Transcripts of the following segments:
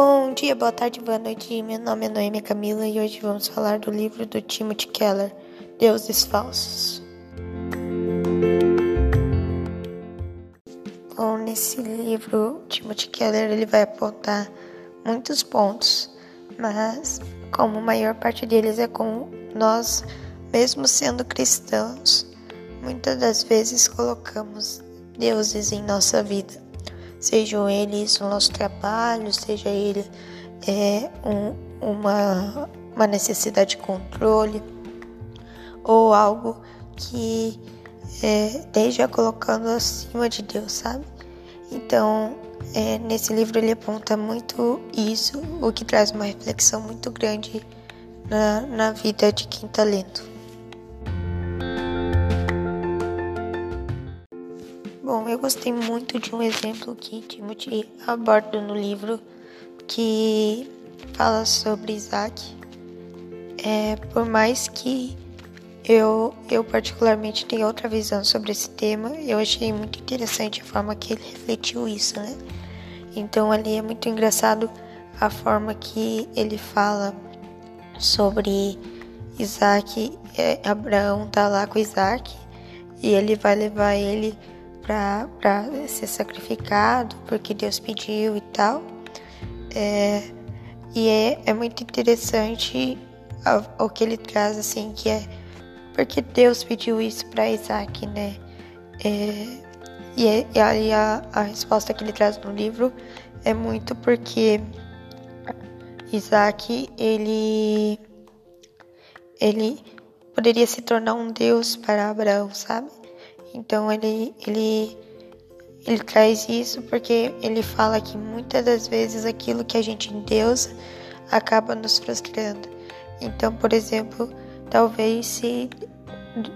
Bom dia, boa tarde, boa noite. Meu nome é Noemi Camila e hoje vamos falar do livro do Timothy Keller, Deuses Falsos. Bom, nesse livro, Timothy Keller ele vai apontar muitos pontos, mas como a maior parte deles é com nós, mesmo sendo cristãos, muitas das vezes colocamos deuses em nossa vida sejam eles o nosso trabalho, seja ele é, um, uma, uma necessidade de controle ou algo que é, esteja colocando acima de Deus, sabe? Então, é, nesse livro ele aponta muito isso, o que traz uma reflexão muito grande na, na vida de quem está lendo. Bom, eu gostei muito de um exemplo que Timothy aborda no livro que fala sobre Isaac. É, por mais que eu, eu particularmente tenha outra visão sobre esse tema, eu achei muito interessante a forma que ele refletiu isso, né? Então ali é muito engraçado a forma que ele fala sobre Isaac, é, Abraão tá lá com Isaac e ele vai levar ele para ser sacrificado, porque Deus pediu e tal. É, e é, é muito interessante o, que ele traz, assim, que é porque Deus pediu isso para Isaac, né? É, e, é, e aí a, a resposta que ele traz no livro é muito porque Isaac, ele, ele poderia se tornar um Deus para Abraão, sabe? Então ele, ele, ele traz isso porque ele fala que muitas das vezes aquilo que a gente endeusa acaba nos frustrando. Então, por exemplo, talvez se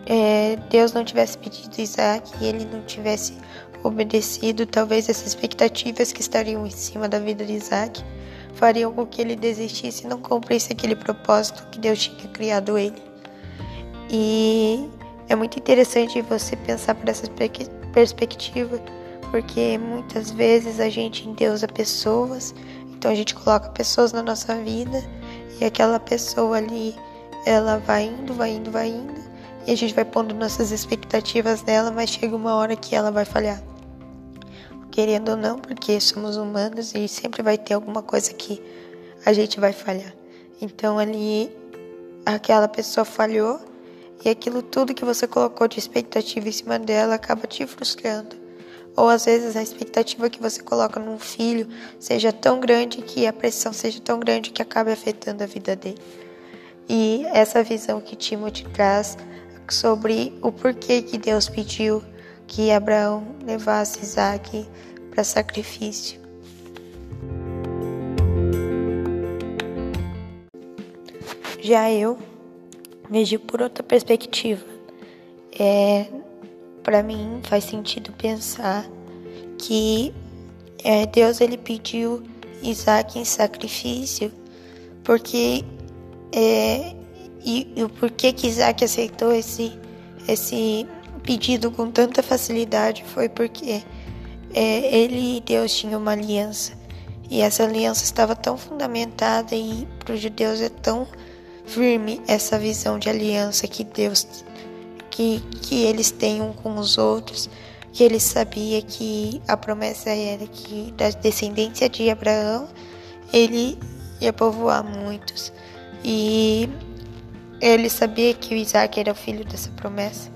é, Deus não tivesse pedido Isaac e ele não tivesse obedecido, talvez essas expectativas que estariam em cima da vida de Isaac fariam com que ele desistisse e não cumprisse aquele propósito que Deus tinha criado ele. E é muito interessante você pensar por essa perspectiva, porque muitas vezes a gente endeusa pessoas, então a gente coloca pessoas na nossa vida e aquela pessoa ali, ela vai indo, vai indo, vai indo, e a gente vai pondo nossas expectativas nela, mas chega uma hora que ela vai falhar. Querendo ou não, porque somos humanos e sempre vai ter alguma coisa que a gente vai falhar. Então ali aquela pessoa falhou e aquilo tudo que você colocou de expectativa em cima dela acaba te frustrando. Ou às vezes a expectativa que você coloca num filho seja tão grande que a pressão seja tão grande que acabe afetando a vida dele. E essa visão que Timothy traz sobre o porquê que Deus pediu que Abraão levasse Isaac para sacrifício. Já eu vejo por outra perspectiva. É, para mim faz sentido pensar que é, Deus ele pediu Isaac em sacrifício porque é, e, e o porquê que Isaac aceitou esse esse pedido com tanta facilidade foi porque é, ele e Deus tinham uma aliança e essa aliança estava tão fundamentada e para os judeus é tão firme essa visão de aliança que Deus que, que eles têm um com os outros, que ele sabia que a promessa era que da descendência de Abraão ele ia povoar muitos. E ele sabia que Isaac era o filho dessa promessa.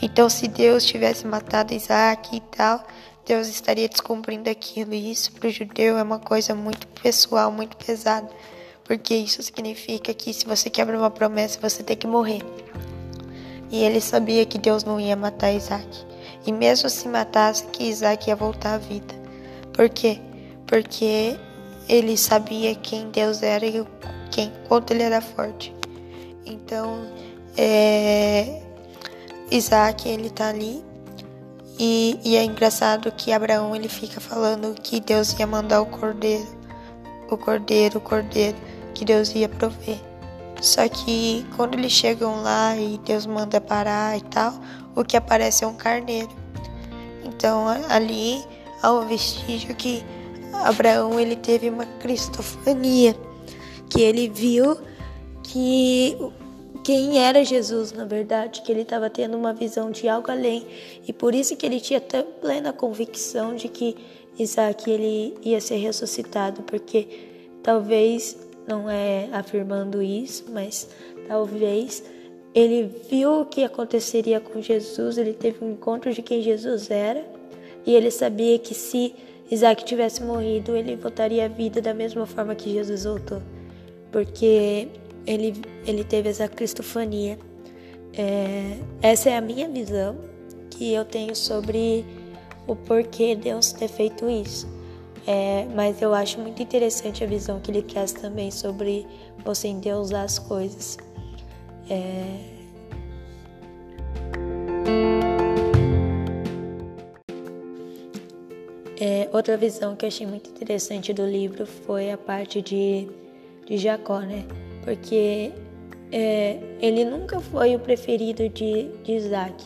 Então, se Deus tivesse matado Isaac e tal, Deus estaria descumprindo aquilo. E isso para o judeu é uma coisa muito pessoal, muito pesada porque isso significa que se você quebra uma promessa, você tem que morrer. E ele sabia que Deus não ia matar Isaac. E mesmo se matasse, que Isaac ia voltar à vida. Por quê? Porque ele sabia quem Deus era e quem, quanto ele era forte. Então, é, Isaac, ele tá ali. E, e é engraçado que Abraão, ele fica falando que Deus ia mandar o cordeiro. O cordeiro, o cordeiro que Deus ia prover. Só que quando eles chegam lá e Deus manda parar e tal, o que aparece é um carneiro. Então ali há um vestígio que Abraão ele teve uma cristofania, que ele viu que quem era Jesus, na verdade, que ele estava tendo uma visão de algo além e por isso que ele tinha plena convicção de que Isaac ele ia ser ressuscitado, porque talvez não é afirmando isso, mas talvez ele viu o que aconteceria com Jesus, ele teve um encontro de quem Jesus era e ele sabia que se Isaac tivesse morrido, ele voltaria à vida da mesma forma que Jesus voltou, porque ele, ele teve essa cristofania. É, essa é a minha visão que eu tenho sobre o porquê Deus ter feito isso. É, mas eu acho muito interessante a visão que ele quer também sobre você endeusar as coisas. É... É, outra visão que eu achei muito interessante do livro foi a parte de, de Jacó, né? porque é, ele nunca foi o preferido de, de Isaac,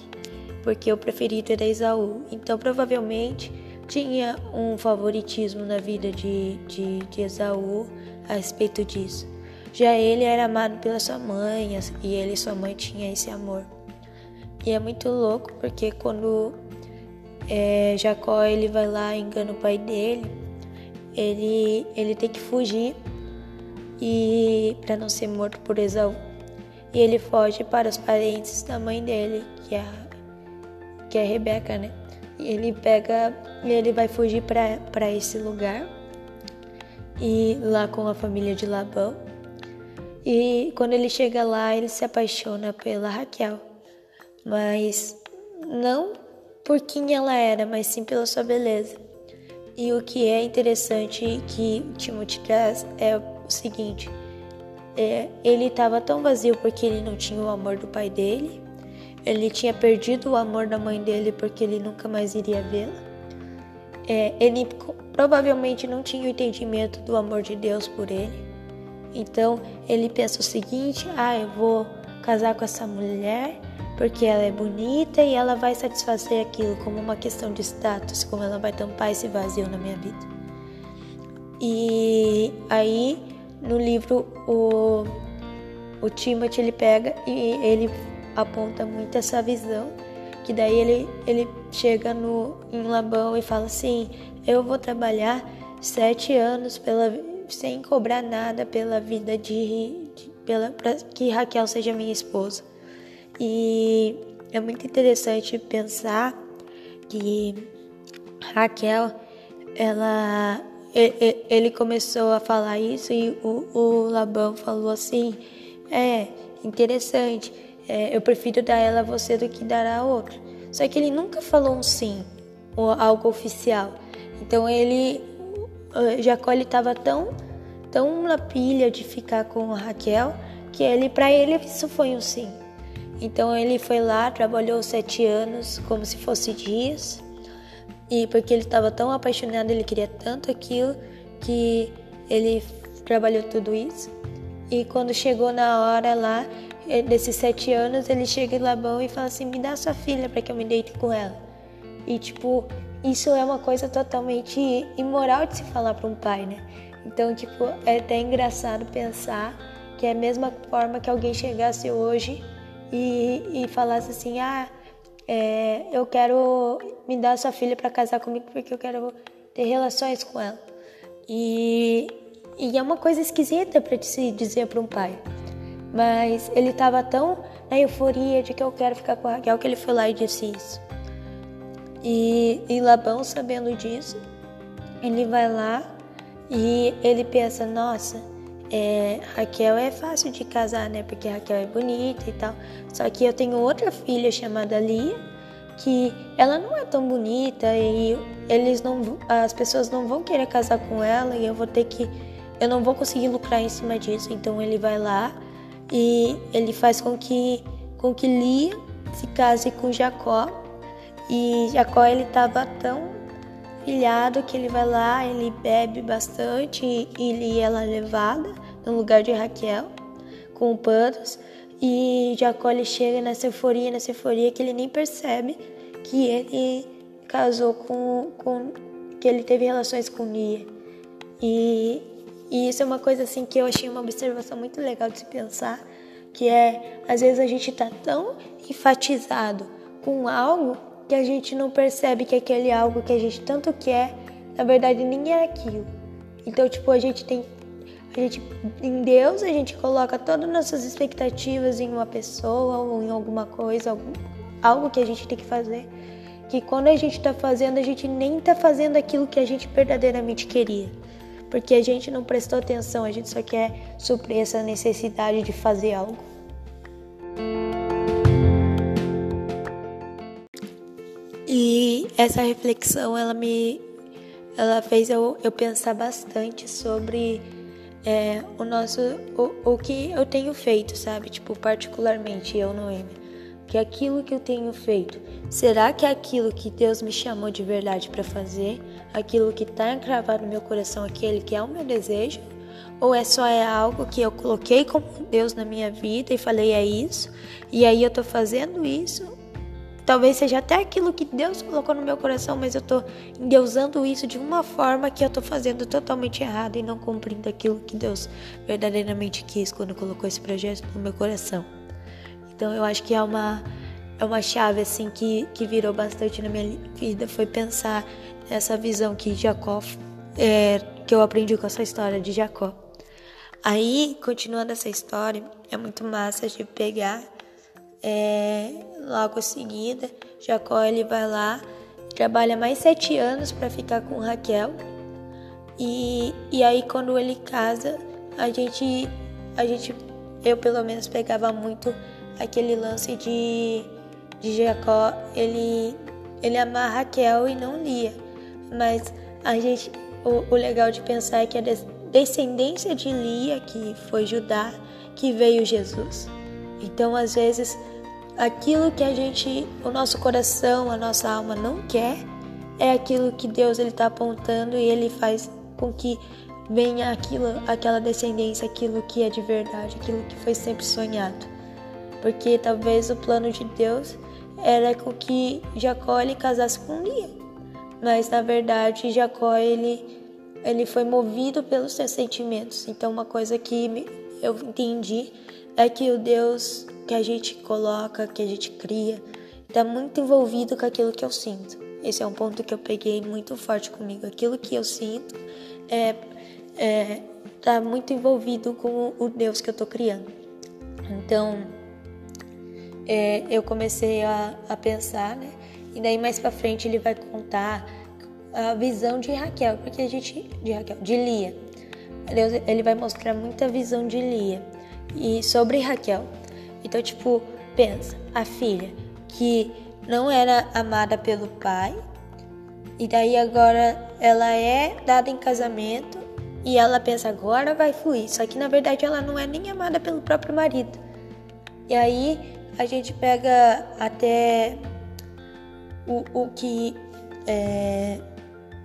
porque o preferido era Esaú. Então, provavelmente, tinha um favoritismo na vida de, de, de Esaú a respeito disso. Já ele era amado pela sua mãe e ele e sua mãe tinham esse amor. E é muito louco porque quando é, Jacó ele vai lá e engana o pai dele, ele, ele tem que fugir e para não ser morto por Esaú. E ele foge para os parentes da mãe dele, que é que é Rebeca, né? E ele pega, ele vai fugir para esse lugar e lá com a família de Labão. E quando ele chega lá, ele se apaixona pela Raquel, mas não por quem ela era, mas sim pela sua beleza. E o que é interessante que Timothy traz é o seguinte: é, ele estava tão vazio porque ele não tinha o amor do pai dele, ele tinha perdido o amor da mãe dele porque ele nunca mais iria vê-la. É, ele provavelmente não tinha o entendimento do amor de Deus por ele. Então ele pensa o seguinte: ah, eu vou casar com essa mulher porque ela é bonita e ela vai satisfazer aquilo como uma questão de status, como ela vai tampar esse vazio na minha vida. E aí no livro o, o Timothy ele pega e ele aponta muito essa visão que daí ele, ele chega no, em Labão e fala assim eu vou trabalhar sete anos pela, sem cobrar nada pela vida de, de pela que Raquel seja minha esposa. E é muito interessante pensar que Raquel ela ele começou a falar isso e o, o Labão falou assim: É, interessante, é, eu prefiro dar ela a você do que dar a outra. Só que ele nunca falou um sim, ou algo oficial. Então ele, Jacó, ele estava tão, tão na pilha de ficar com Raquel que ele, para ele, isso foi um sim. Então ele foi lá, trabalhou sete anos como se fosse dias e porque ele estava tão apaixonado, ele queria tanto aquilo que ele trabalhou tudo isso. E quando chegou na hora lá, eh, desses sete anos, ele chega em Labão e fala assim: Me dá sua filha para que eu me deite com ela. E tipo, isso é uma coisa totalmente imoral de se falar para um pai, né? Então, tipo, é até engraçado pensar que é a mesma forma que alguém chegasse hoje e, e falasse assim: Ah, é, eu quero me dar sua filha para casar comigo porque eu quero ter relações com ela. E, e é uma coisa esquisita para se dizer para um pai. Mas ele estava tão na euforia de que eu quero ficar com Raquel que ele foi lá e disse isso. E, e Labão, sabendo disso, ele vai lá e ele pensa: nossa, é, Raquel é fácil de casar, né? Porque Raquel é bonita e tal. Só que eu tenho outra filha chamada Lia, que ela não é tão bonita e eles não, as pessoas não vão querer casar com ela e eu vou ter que, eu não vou conseguir lucrar em cima disso. Então ele vai lá e ele faz com que, com que Lia se case com Jacó. E Jacó ele estava tão pilhado que ele vai lá, ele bebe bastante e, e ela é levada no lugar de Raquel com panos e Jacó ele chega nessa euforia, nessa euforia que ele nem percebe que ele casou com, com que ele teve relações com Lia. E, e isso é uma coisa assim que eu achei uma observação muito legal de se pensar, que é às vezes a gente está tão enfatizado com algo que a gente não percebe que aquele algo que a gente tanto quer, na verdade nem é aquilo. Então, tipo, a gente tem a gente em Deus a gente coloca todas as nossas expectativas em uma pessoa ou em alguma coisa, algum, algo que a gente tem que fazer. Que quando a gente está fazendo, a gente nem está fazendo aquilo que a gente verdadeiramente queria. Porque a gente não prestou atenção, a gente só quer suprir essa necessidade de fazer algo. E essa reflexão, ela me ela fez eu, eu pensar bastante sobre é, o nosso o, o que eu tenho feito, sabe? Tipo, particularmente eu, Noêmia. Que aquilo que eu tenho feito, será que é aquilo que Deus me chamou de verdade para fazer? Aquilo que está encravado no meu coração, aquele que é o meu desejo? Ou é só é algo que eu coloquei como Deus na minha vida e falei é isso? E aí eu tô fazendo isso Talvez seja até aquilo que Deus colocou no meu coração, mas eu estou endeusando isso de uma forma que eu estou fazendo totalmente errado e não cumprindo aquilo que Deus verdadeiramente quis quando colocou esse projeto no meu coração. Então eu acho que é uma é uma chave assim que, que virou bastante na minha vida foi pensar nessa visão que Jacó é, que eu aprendi com essa história de Jacó. Aí, continuando essa história, é muito massa de pegar é, logo em seguida, Jacó ele vai lá, trabalha mais sete anos para ficar com Raquel. E, e aí quando ele casa, a gente, a gente, eu pelo menos pegava muito aquele lance de, de Jacó, ele, ele amar Raquel e não Lia. Mas a gente, o, o legal de pensar é que a descendência de Lia, que foi Judá, que veio Jesus. Então, às vezes, aquilo que a gente, o nosso coração, a nossa alma não quer, é aquilo que Deus ele está apontando e ele faz com que venha aquilo, aquela descendência, aquilo que é de verdade, aquilo que foi sempre sonhado. Porque talvez o plano de Deus era com que Jacó ele casasse com Lia. Mas na verdade Jacó ele ele foi movido pelos seus sentimentos. Então uma coisa que eu entendi é que o Deus que a gente coloca, que a gente cria, está muito envolvido com aquilo que eu sinto. Esse é um ponto que eu peguei muito forte comigo. Aquilo que eu sinto é, é tá muito envolvido com o Deus que eu estou criando. Então, é, eu comecei a, a pensar, né? E daí mais para frente ele vai contar a visão de Raquel, porque a gente de Raquel, de Lia. Ele vai mostrar muita visão de Lia e sobre Raquel. Então, tipo, pensa, a filha que não era amada pelo pai, e daí agora ela é dada em casamento e ela pensa agora vai fluir. Só que na verdade ela não é nem amada pelo próprio marido. E aí a gente pega até o, o que é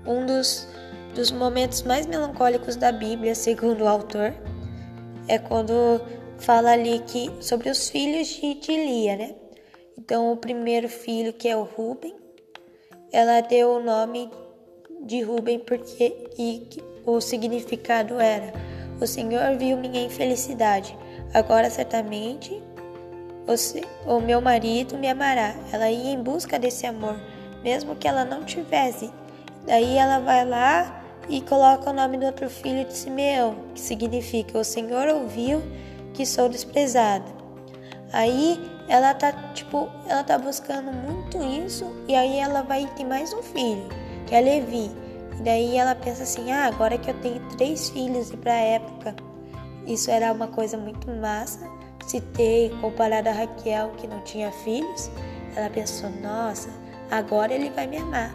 um dos, dos momentos mais melancólicos da Bíblia, segundo o autor, é quando fala ali que sobre os filhos de, de Lia, né? Então, o primeiro filho, que é o Ruben, ela deu o nome de Ruben porque e, o significado era: O Senhor viu minha infelicidade. Agora, certamente, o, o meu marido me amará. Ela ia em busca desse amor, mesmo que ela não tivesse. Daí ela vai lá e coloca o nome do outro filho de Simeão, que significa: O Senhor ouviu que sou desprezada. Aí ela tá, tipo, ela tá buscando muito isso e aí ela vai ter mais um filho, que é Levi. E daí ela pensa assim: "Ah, agora que eu tenho três filhos e para época isso era uma coisa muito massa ter comparado a Raquel que não tinha filhos, ela pensou: "Nossa, agora ele vai me amar".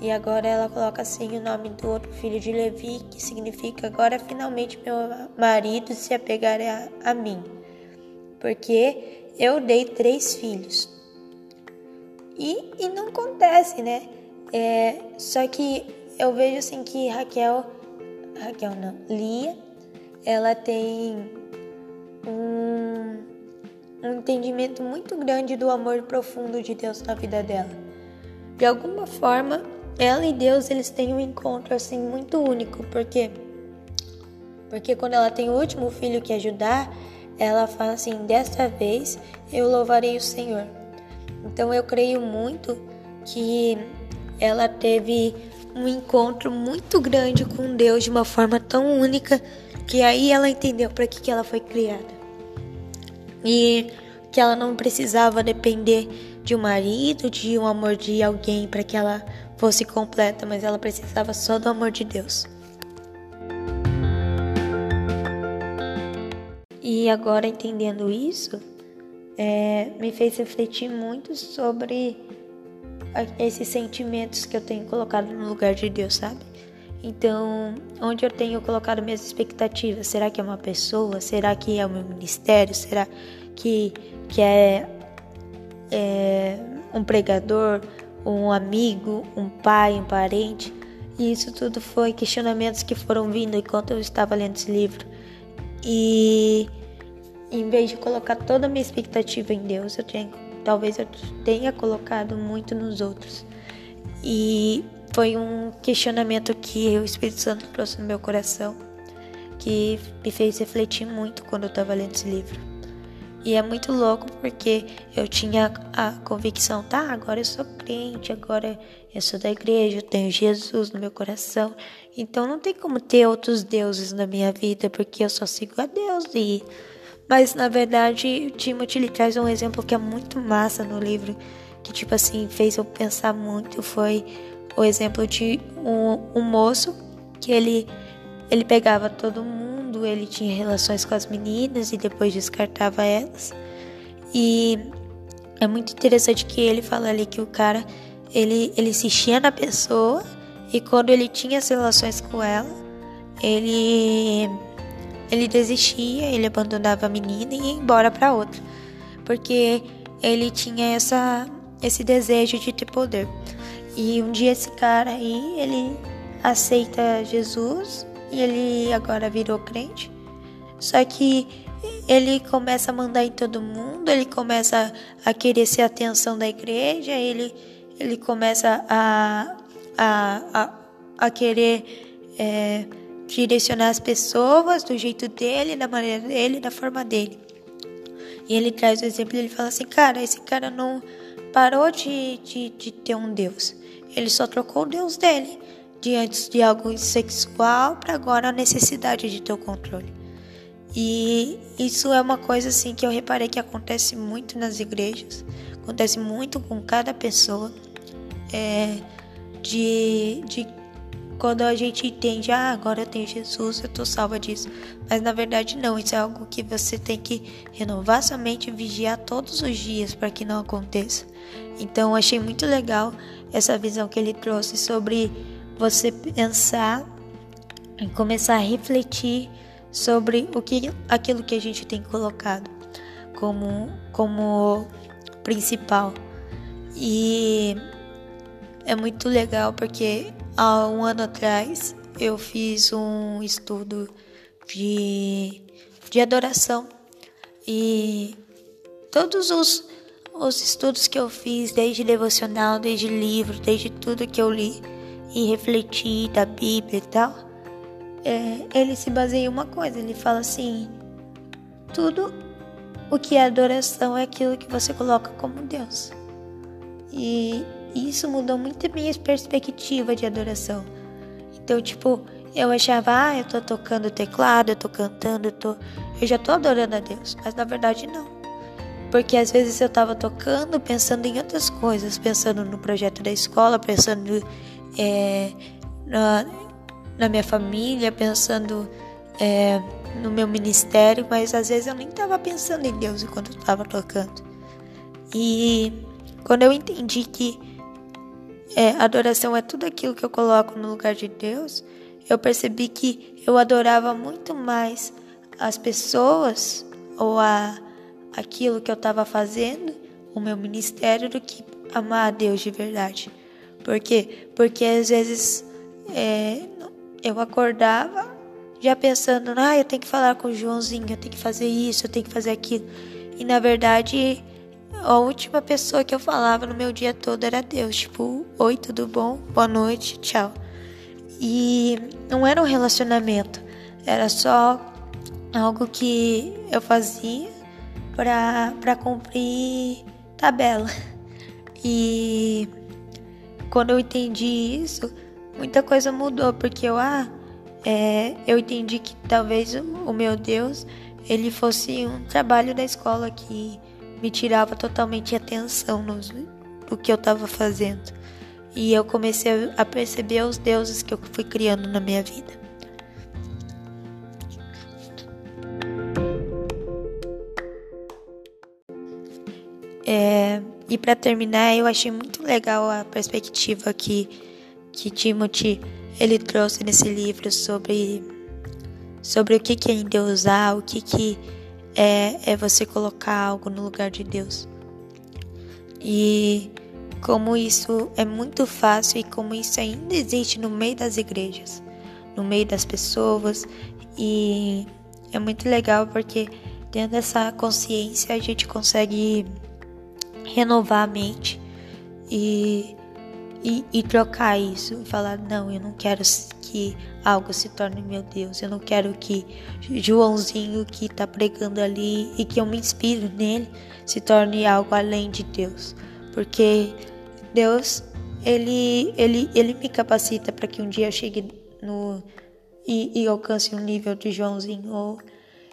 E agora ela coloca assim o nome do outro filho de Levi, que significa agora finalmente meu marido se apegará a mim, porque eu dei três filhos. E, e não acontece, né? É, só que eu vejo assim que Raquel, Raquel não, Lia, ela tem um, um entendimento muito grande do amor profundo de Deus na vida dela. De alguma forma, ela e Deus eles têm um encontro assim muito único, porque Porque quando ela tem o último filho que ajudar, ela fala assim: desta vez eu louvarei o Senhor. Então eu creio muito que ela teve um encontro muito grande com Deus de uma forma tão única que aí ela entendeu para que, que ela foi criada. E que ela não precisava depender de um marido, de um amor de alguém para que ela fosse completa, mas ela precisava só do amor de Deus. E agora entendendo isso, é, me fez refletir muito sobre esses sentimentos que eu tenho colocado no lugar de Deus, sabe? Então, onde eu tenho colocado minhas expectativas? Será que é uma pessoa? Será que é o meu ministério? Será que, que é, é um pregador, um amigo, um pai, um parente? E isso tudo foi questionamentos que foram vindo enquanto eu estava lendo esse livro. E em vez de colocar toda a minha expectativa em Deus, eu tenho, talvez eu tenha colocado muito nos outros. E foi um questionamento que o Espírito Santo trouxe no meu coração, que me fez refletir muito quando eu estava lendo esse livro. E é muito louco porque eu tinha a convicção, tá, agora eu sou crente, agora eu sou da igreja, eu tenho Jesus no meu coração. Então não tem como ter outros deuses na minha vida, porque eu só sigo a Deus e mas na verdade, Timothy ele traz um exemplo que é muito massa no livro, que tipo assim fez eu pensar muito, foi o exemplo de um, um moço que ele ele pegava todo mundo, ele tinha relações com as meninas e depois descartava elas. E é muito interessante que ele fala ali que o cara ele ele se enchia na pessoa e quando ele tinha as relações com ela, ele ele desistia, ele abandonava a menina e ia embora para outra, porque ele tinha essa esse desejo de ter poder. E um dia esse cara aí, ele aceita Jesus e ele agora virou crente. Só que ele começa a mandar em todo mundo, ele começa a querer ser a atenção da igreja, ele, ele começa a, a, a, a querer é, direcionar as pessoas do jeito dele, da maneira dele, da forma dele. E ele traz o exemplo, ele fala assim, cara, esse cara não parou de, de, de ter um Deus. Ele só trocou o Deus dele de antes de algo sexual para agora a necessidade de ter o controle. E isso é uma coisa assim que eu reparei que acontece muito nas igrejas, acontece muito com cada pessoa, é, de, de quando a gente entende, ah, agora eu tenho Jesus, eu tô salva disso. Mas na verdade não, isso é algo que você tem que renovar sua mente e vigiar todos os dias para que não aconteça. Então achei muito legal essa visão que ele trouxe sobre você pensar e começar a refletir sobre o que aquilo que a gente tem colocado como como principal. E é muito legal porque Há um ano atrás eu fiz um estudo de, de adoração e todos os, os estudos que eu fiz, desde devocional, desde livro, desde tudo que eu li e refleti da Bíblia e tal, é, ele se baseia em uma coisa, ele fala assim, tudo o que é adoração é aquilo que você coloca como Deus. E e isso mudou muito a minha perspectiva de adoração. Então, tipo, eu achava, ah, eu tô tocando teclado, eu tô cantando, eu, tô... eu já tô adorando a Deus. Mas na verdade, não. Porque às vezes eu tava tocando, pensando em outras coisas, pensando no projeto da escola, pensando é, na, na minha família, pensando é, no meu ministério, mas às vezes eu nem tava pensando em Deus enquanto eu tava tocando. E quando eu entendi que é, adoração é tudo aquilo que eu coloco no lugar de Deus, eu percebi que eu adorava muito mais as pessoas ou a, aquilo que eu estava fazendo, o meu ministério, do que amar a Deus de verdade. Por quê? Porque às vezes é, eu acordava já pensando, ah, eu tenho que falar com o Joãozinho, eu tenho que fazer isso, eu tenho que fazer aquilo. E na verdade a última pessoa que eu falava no meu dia todo era Deus. Tipo, oi, tudo bom? Boa noite, tchau. E não era um relacionamento, era só algo que eu fazia para cumprir tabela. E quando eu entendi isso, muita coisa mudou, porque eu, ah, é, eu entendi que talvez o meu Deus ele fosse um trabalho da escola que me tirava totalmente a atenção no, no que eu estava fazendo. E eu comecei a perceber os deuses que eu fui criando na minha vida. É, e para terminar, eu achei muito legal a perspectiva que, que Timothy ele trouxe nesse livro sobre, sobre o que, que é endeusar, o que, que é, é você colocar algo no lugar de Deus. E como isso é muito fácil e como isso ainda existe no meio das igrejas, no meio das pessoas. E é muito legal porque tendo essa consciência a gente consegue renovar a mente e, e, e trocar isso e falar: não, eu não quero que algo se torne meu Deus, eu não quero que Joãozinho que está pregando ali e que eu me inspiro nele se torne algo além de Deus, porque Deus ele, ele, ele me capacita para que um dia eu chegue no e, e alcance um nível de Joãozinho. Ou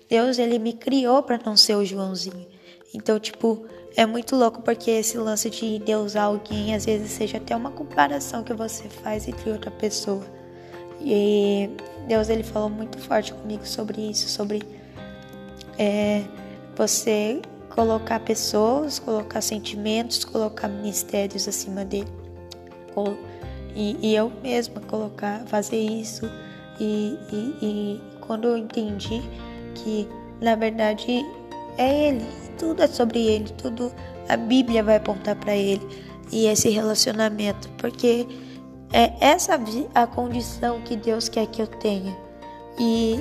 Deus ele me criou para não ser o Joãozinho. Então, tipo, é muito louco porque esse lance de Deus alguém às vezes seja até uma comparação que você faz entre outra pessoa. E Deus ele falou muito forte comigo sobre isso, sobre é, você colocar pessoas, colocar sentimentos, colocar ministérios acima dele. E, e eu mesma colocar, fazer isso. E, e, e quando eu entendi que na verdade é ele, tudo é sobre ele, tudo a Bíblia vai apontar para ele e esse relacionamento, porque é essa a condição que Deus quer que eu tenha. E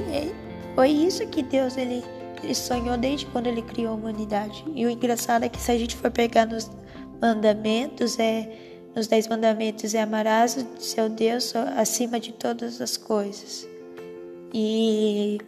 foi isso que Deus ele, ele sonhou desde quando ele criou a humanidade. E o engraçado é que se a gente for pegar nos mandamentos, é nos dez mandamentos é amarás o seu Deus acima de todas as coisas. E,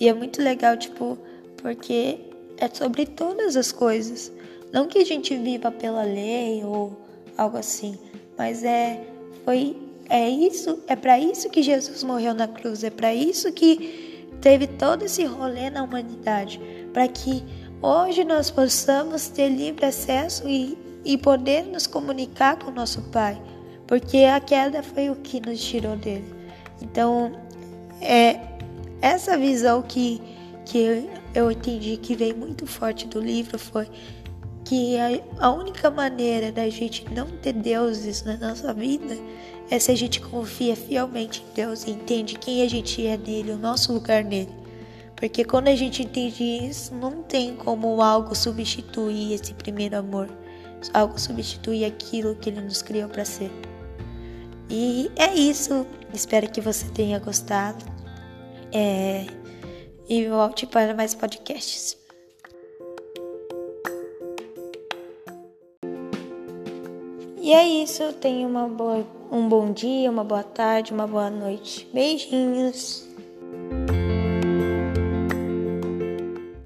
e é muito legal, tipo, porque é sobre todas as coisas. Não que a gente viva pela lei ou algo assim, mas é foi é isso, é para isso que Jesus morreu na cruz, é para isso que teve todo esse rolê na humanidade, para que hoje nós possamos ter livre acesso e, e poder nos comunicar com nosso Pai, porque a queda foi o que nos tirou dele. Então, é essa visão que, que eu entendi que veio muito forte do livro foi que a, a única maneira da gente não ter deuses na nossa vida é se a gente confia fielmente em Deus e entende quem a gente é nele, o nosso lugar nele. Porque quando a gente entende isso, não tem como algo substituir esse primeiro amor, algo substituir aquilo que ele nos criou para ser. E é isso. Espero que você tenha gostado. É, e volte para mais podcasts. E é isso. Tenha uma boa, um bom dia, uma boa tarde, uma boa noite. Beijinhos.